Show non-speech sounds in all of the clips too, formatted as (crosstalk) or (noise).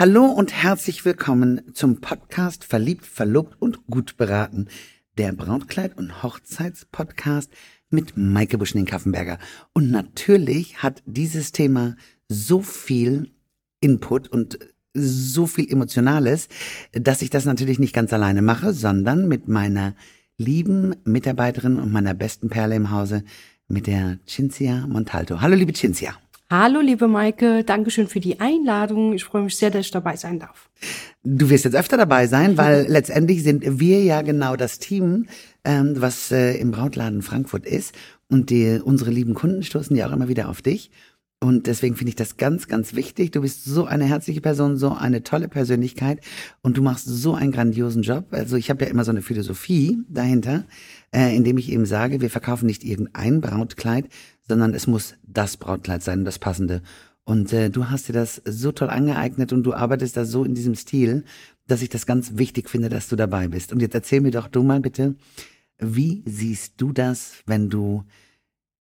Hallo und herzlich willkommen zum Podcast Verliebt, Verlobt und Gut beraten, der Brautkleid- und Hochzeitspodcast mit Maike Buschning-Kaffenberger. Und natürlich hat dieses Thema so viel Input und so viel Emotionales, dass ich das natürlich nicht ganz alleine mache, sondern mit meiner lieben Mitarbeiterin und meiner besten Perle im Hause, mit der Cinzia Montalto. Hallo, liebe Cinzia. Hallo, liebe Maike, Dankeschön für die Einladung. Ich freue mich sehr, dass ich dabei sein darf. Du wirst jetzt öfter dabei sein, weil (laughs) letztendlich sind wir ja genau das Team, ähm, was äh, im Brautladen Frankfurt ist. Und die, unsere lieben Kunden stoßen ja auch immer wieder auf dich. Und deswegen finde ich das ganz, ganz wichtig. Du bist so eine herzliche Person, so eine tolle Persönlichkeit und du machst so einen grandiosen Job. Also ich habe ja immer so eine Philosophie dahinter, äh, indem ich eben sage, wir verkaufen nicht irgendein Brautkleid, sondern es muss das Brautkleid sein, das passende. Und äh, du hast dir das so toll angeeignet und du arbeitest da so in diesem Stil, dass ich das ganz wichtig finde, dass du dabei bist. Und jetzt erzähl mir doch du mal bitte, wie siehst du das, wenn du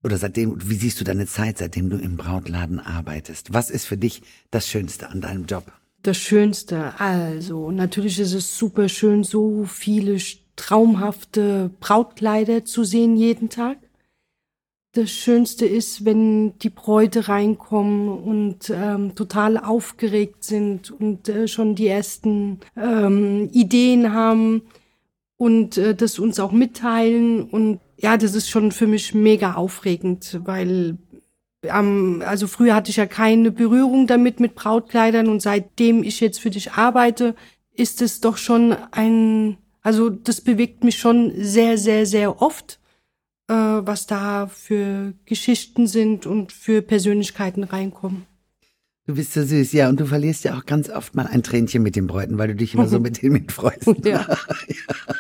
oder seitdem, wie siehst du deine Zeit, seitdem du im Brautladen arbeitest? Was ist für dich das Schönste an deinem Job? Das Schönste, also natürlich ist es super schön, so viele traumhafte Brautkleider zu sehen jeden Tag das Schönste ist, wenn die Bräute reinkommen und ähm, total aufgeregt sind und äh, schon die ersten ähm, Ideen haben und äh, das uns auch mitteilen. Und ja, das ist schon für mich mega aufregend, weil ähm, also früher hatte ich ja keine Berührung damit mit Brautkleidern und seitdem ich jetzt für dich arbeite, ist es doch schon ein, also das bewegt mich schon sehr, sehr, sehr oft äh, was da für Geschichten sind und für Persönlichkeiten reinkommen. Du bist so süß, ja, und du verlierst ja auch ganz oft mal ein Tränchen mit den Bräuten, weil du dich immer so (laughs) mit denen mitfreust. Ja. (laughs) ja.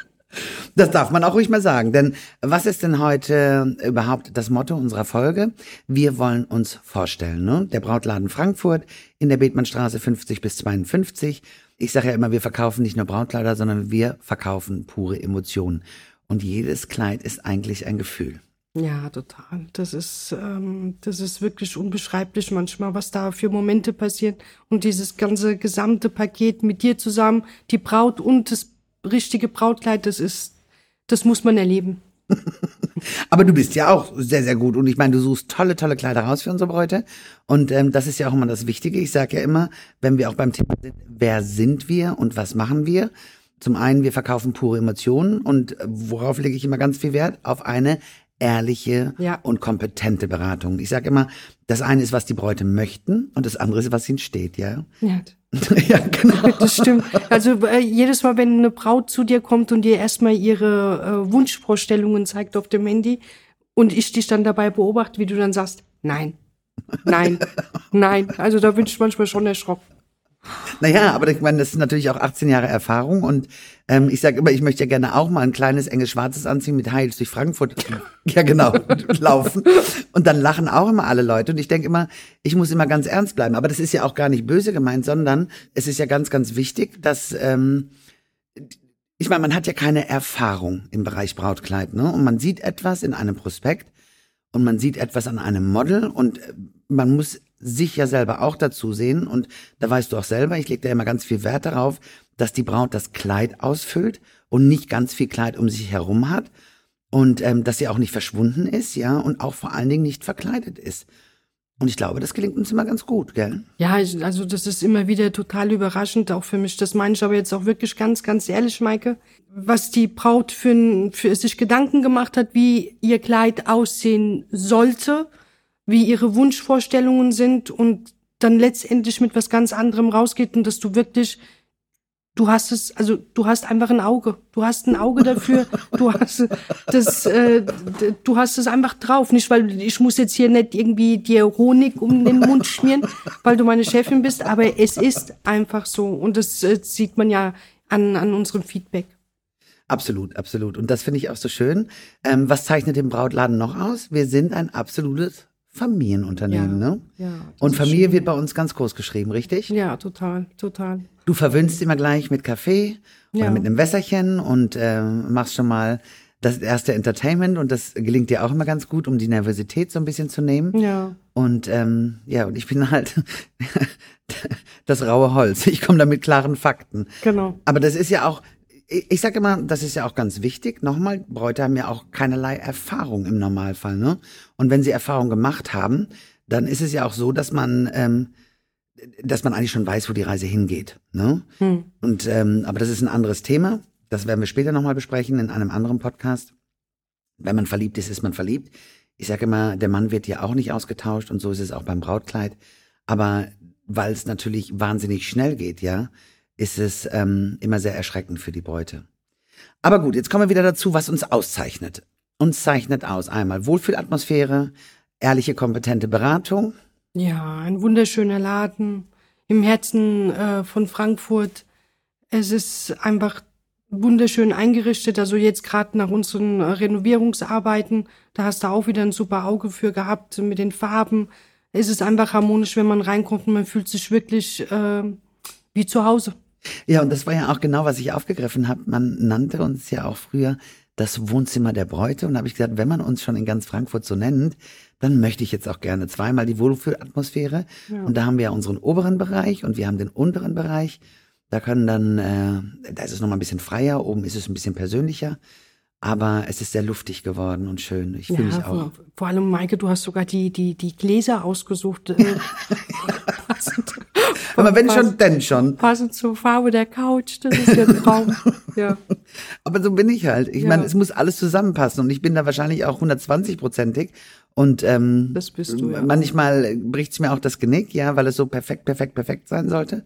Das darf man auch ruhig mal sagen. Denn was ist denn heute überhaupt das Motto unserer Folge? Wir wollen uns vorstellen. Ne? Der Brautladen Frankfurt in der Bethmannstraße 50 bis 52. Ich sage ja immer, wir verkaufen nicht nur Brautkleider, sondern wir verkaufen pure Emotionen. Und jedes Kleid ist eigentlich ein Gefühl. Ja, total. Das ist, ähm, das ist wirklich unbeschreiblich manchmal, was da für Momente passieren. Und dieses ganze gesamte Paket mit dir zusammen, die Braut und das richtige Brautkleid, das ist, das muss man erleben. (laughs) Aber du bist ja auch sehr, sehr gut. Und ich meine, du suchst tolle, tolle Kleider raus für unsere Bräute. Und ähm, das ist ja auch immer das Wichtige. Ich sage ja immer, wenn wir auch beim Thema sind, wer sind wir und was machen wir? Zum einen, wir verkaufen pure Emotionen und worauf lege ich immer ganz viel Wert? Auf eine ehrliche ja. und kompetente Beratung. Ich sage immer, das eine ist, was die Bräute möchten und das andere ist, was ihnen steht, ja? Ja. (laughs) ja, genau. (laughs) Das stimmt. Also äh, jedes Mal, wenn eine Braut zu dir kommt und dir erstmal ihre äh, Wunschvorstellungen zeigt auf dem Handy und ich dich dann dabei beobachte, wie du dann sagst, nein, nein, (laughs) nein. Also da bin ich manchmal schon erschrocken. Naja, aber ich meine, das ist natürlich auch 18 Jahre Erfahrung und ähm, ich sage immer, ich möchte ja gerne auch mal ein kleines, enges Schwarzes anziehen mit Heils durch Frankfurt, (laughs) ja genau, laufen. Und dann lachen auch immer alle Leute und ich denke immer, ich muss immer ganz ernst bleiben. Aber das ist ja auch gar nicht böse gemeint, sondern es ist ja ganz, ganz wichtig, dass... Ähm, ich meine, man hat ja keine Erfahrung im Bereich Brautkleid, ne? Und man sieht etwas in einem Prospekt und man sieht etwas an einem Model und man muss sich ja selber auch dazu sehen und da weißt du auch selber, ich lege da immer ganz viel Wert darauf, dass die Braut das Kleid ausfüllt und nicht ganz viel Kleid um sich herum hat und ähm, dass sie auch nicht verschwunden ist, ja, und auch vor allen Dingen nicht verkleidet ist. Und ich glaube, das gelingt uns immer ganz gut, gell? Ja, also das ist immer wieder total überraschend, auch für mich. Das meine ich aber jetzt auch wirklich ganz, ganz ehrlich, Maike. Was die Braut für, für sich Gedanken gemacht hat, wie ihr Kleid aussehen sollte wie ihre Wunschvorstellungen sind und dann letztendlich mit was ganz anderem rausgeht und dass du wirklich du hast es, also du hast einfach ein Auge. Du hast ein Auge dafür. Du hast das, äh, du hast es einfach drauf. Nicht, weil ich muss jetzt hier nicht irgendwie dir Honig um den Mund schmieren, weil du meine Chefin bist, aber es ist einfach so. Und das äh, sieht man ja an, an unserem Feedback. Absolut, absolut. Und das finde ich auch so schön. Ähm, was zeichnet den Brautladen noch aus? Wir sind ein absolutes Familienunternehmen, ja, ne? Ja. Und Familie schön. wird bei uns ganz groß geschrieben, richtig? Ja, total, total. Du verwöhnst immer gleich mit Kaffee oder ja. mit einem Wässerchen und äh, machst schon mal das erste Entertainment und das gelingt dir auch immer ganz gut, um die Nervosität so ein bisschen zu nehmen. Ja. Und ähm, ja, und ich bin halt (laughs) das raue Holz. Ich komme da mit klaren Fakten. Genau. Aber das ist ja auch, ich, ich sage immer, das ist ja auch ganz wichtig. Nochmal, Bräute haben ja auch keinerlei Erfahrung im Normalfall. Ne? Und wenn sie Erfahrung gemacht haben, dann ist es ja auch so, dass man, ähm, dass man eigentlich schon weiß, wo die Reise hingeht. Ne? Hm. Und ähm, aber das ist ein anderes Thema. Das werden wir später nochmal besprechen in einem anderen Podcast. Wenn man verliebt ist, ist man verliebt. Ich sage immer, der Mann wird ja auch nicht ausgetauscht und so ist es auch beim Brautkleid. Aber weil es natürlich wahnsinnig schnell geht, ja, ist es ähm, immer sehr erschreckend für die Bräute. Aber gut, jetzt kommen wir wieder dazu, was uns auszeichnet. Uns zeichnet aus einmal Wohlfühlatmosphäre, ehrliche, kompetente Beratung. Ja, ein wunderschöner Laden im Herzen äh, von Frankfurt. Es ist einfach wunderschön eingerichtet. Also jetzt gerade nach unseren Renovierungsarbeiten, da hast du auch wieder ein super Auge für gehabt mit den Farben. Es ist einfach harmonisch, wenn man reinkommt und man fühlt sich wirklich äh, wie zu Hause. Ja, und das war ja auch genau, was ich aufgegriffen habe. Man nannte uns ja auch früher das Wohnzimmer der Bräute. Und da habe ich gesagt, wenn man uns schon in ganz Frankfurt so nennt, dann möchte ich jetzt auch gerne zweimal die Wohlfühlatmosphäre. Ja. Und da haben wir ja unseren oberen Bereich und wir haben den unteren Bereich. Da können dann, äh, da ist es nochmal ein bisschen freier, oben ist es ein bisschen persönlicher. Aber es ist sehr luftig geworden und schön. Ich fühle mich auch. vor, allem, Maike, du hast sogar die, die, die Gläser ausgesucht. Äh, (laughs) passend, Aber wenn passend- schon, denn schon. Passend zur Farbe der Couch, das ist ja ein Traum. (laughs) ja. Aber so bin ich halt. Ich Ja. meine, es muss alles zusammenpassen und ich bin da wahrscheinlich auch 120-prozentig. Und ähm, Das bist du, ja. manchmal bricht's mir auch das Genick, ja, weil es so perfekt, perfekt, perfekt sein sollte.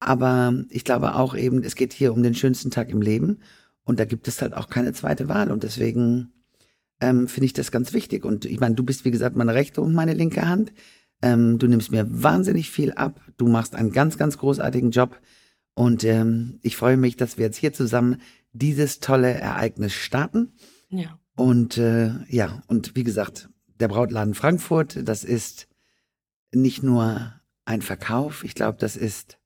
Aber ich glaube auch eben, es geht hier um den schönsten Tag im Leben und da gibt es halt auch keine zweite Wahl und deswegen ähm, finde ich das ganz wichtig. Und ich meine, du bist wie gesagt meine rechte und meine linke Hand. Ähm, du nimmst mir wahnsinnig viel ab. Du machst einen ganz, ganz großartigen Job. Und ähm, ich freue mich, dass wir jetzt hier zusammen dieses tolle Ereignis starten. ja. Und äh, ja, und wie gesagt, der Brautladen Frankfurt, das ist nicht nur ein Verkauf, ich glaube, das ist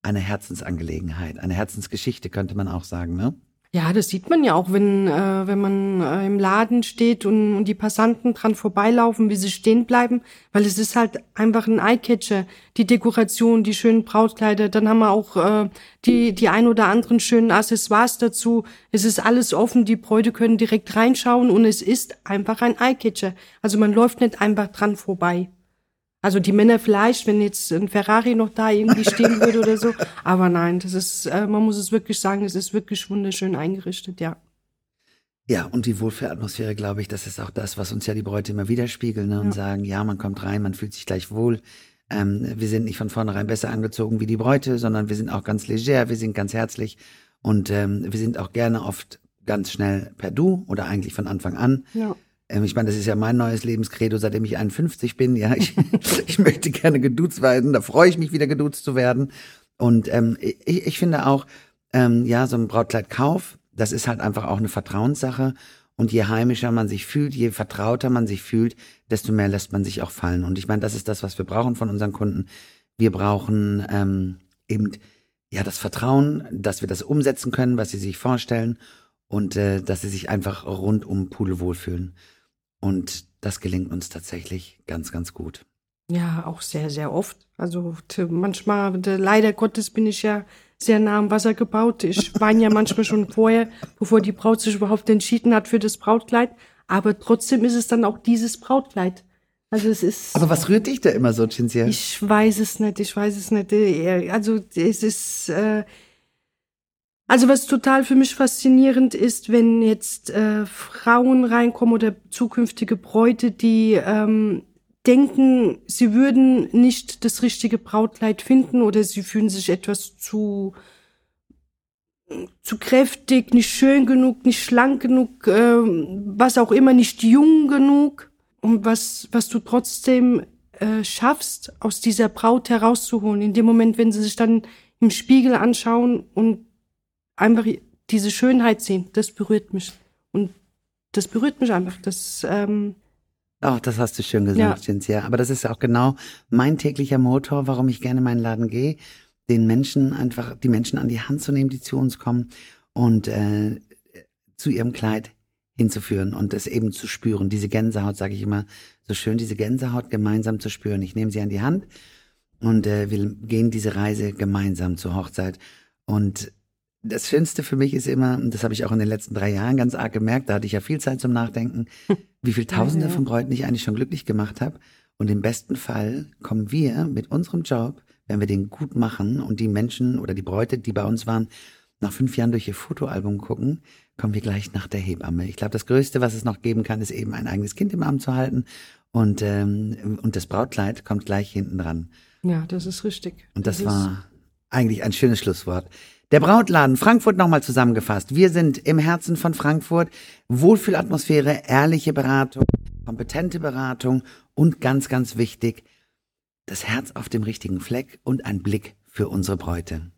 eine Herzensangelegenheit, eine Herzensgeschichte, könnte man auch sagen, ne? Ja, das sieht man ja auch, wenn, äh, wenn man äh, im Laden steht und, und die Passanten dran vorbeilaufen, wie sie stehen bleiben, weil es ist halt einfach ein Eyecatcher. Die Dekoration, die schönen Brautkleider, dann haben wir auch äh, die, die ein oder anderen schönen Accessoires dazu. Es ist alles offen, die Bräute können direkt reinschauen und es ist einfach ein Eyecatcher. Also man läuft nicht einfach dran vorbei. Also die Männer vielleicht, wenn jetzt ein Ferrari noch da irgendwie stehen würde oder so. Aber nein, das ist, äh, man muss es wirklich sagen, es ist wirklich wunderschön eingerichtet, ja. Ja, und die Wohlfühlatmosphäre, glaube ich, das ist auch das, was uns ja die Bräute immer widerspiegeln ne? und Ja. sagen, ja, man kommt rein, man fühlt sich gleich wohl. Ähm, wir sind nicht von vornherein besser angezogen wie die Bräute, sondern wir sind auch ganz leger, wir sind ganz herzlich und ähm, wir sind auch gerne oft ganz schnell per Du oder eigentlich von Anfang an. Ja. Ähm, ich meine, das ist ja mein neues Lebenskredo, seitdem ich 51 bin. Ja, ich, (laughs) ich möchte gerne geduzt werden. Da freue ich mich wieder geduzt zu werden. Und ähm, ich, ich finde auch, ähm, ja, so ein Brautkleidkauf, das ist halt einfach auch eine Vertrauenssache. Und je heimischer man sich fühlt, je vertrauter man sich fühlt, desto mehr lässt man sich auch fallen. Und ich meine, das ist das, was wir brauchen von unseren Kunden. Wir brauchen ähm, eben ja das Vertrauen, dass wir das umsetzen können, was sie sich vorstellen und äh, dass sie sich einfach rundum pudelwohl fühlen. Und das gelingt uns tatsächlich ganz, ganz gut. Ja, auch sehr, sehr oft. Also manchmal, leider Gottes bin ich ja sehr nah am Wasser gebaut. Ich (laughs) weine ja manchmal schon vorher, bevor die Braut sich überhaupt entschieden hat für das Brautkleid. Aber trotzdem ist es dann auch dieses Brautkleid. Also es ist. Aber was rührt dich da immer so, Cinzia? Ich weiß es nicht, ich weiß es nicht. Äh, Also es ist, äh, also was total für mich faszinierend ist, wenn jetzt äh, Frauen reinkommen oder zukünftige Bräute, die ähm, denken, sie würden nicht das richtige Brautkleid finden oder sie fühlen sich etwas zu zu kräftig, nicht schön genug, nicht schlank genug, ähm, was auch immer, nicht jung genug und was was du trotzdem äh, schaffst, aus dieser Braut herauszuholen. In dem Moment, wenn sie sich dann im Spiegel anschauen und einfach diese Schönheit sehen, das berührt mich. Und das berührt mich einfach. Das, ähm, Ach, das hast du schön gesagt, Ja. Cinzia. Aber das ist auch genau mein täglicher Motor, warum ich gerne in meinen Laden gehe, den Menschen einfach, die Menschen an die Hand zu nehmen, die zu uns kommen und äh, zu ihrem Kleid hinzuführen und es eben zu spüren. Diese Gänsehaut, sage ich immer, so schön, diese Gänsehaut gemeinsam zu spüren. Ich nehme sie an die Hand und äh, wir gehen diese Reise gemeinsam zur Hochzeit. Und das Schönste für mich ist immer, und das habe ich auch in den letzten drei Jahren ganz arg gemerkt, da hatte ich ja viel Zeit zum Nachdenken, (laughs) wie viel Tausende von Bräuten ich eigentlich schon glücklich gemacht habe. Und im besten Fall kommen wir mit unserem Job, wenn wir den gut machen und die Menschen oder die Bräute, die bei uns waren, nach fünf Jahren durch ihr Fotoalbum gucken, kommen wir gleich nach der Hebamme. Ich glaube, das Größte, was es noch geben kann, ist eben ein eigenes Kind im Arm zu halten. Und, ähm, und das Brautkleid kommt gleich hinten dran. Ja, das ist richtig. Und das, das war eigentlich ein schönes Schlusswort. Der Brautladen Frankfurt nochmal zusammengefasst. Wir sind im Herzen von Frankfurt. Wohlfühlatmosphäre, ehrliche Beratung, kompetente Beratung und ganz, ganz wichtig, das Herz auf dem richtigen Fleck und ein Blick für unsere Bräute.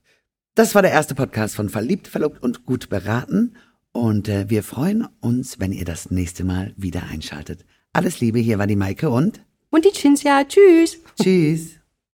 Das war der erste Podcast von Verliebt, Verlobt und Gut beraten. Und äh, wir freuen uns, wenn ihr das nächste Mal wieder einschaltet. Alles Liebe, hier war die Maike und Und die Cinzia. Tschüss. Tschüss.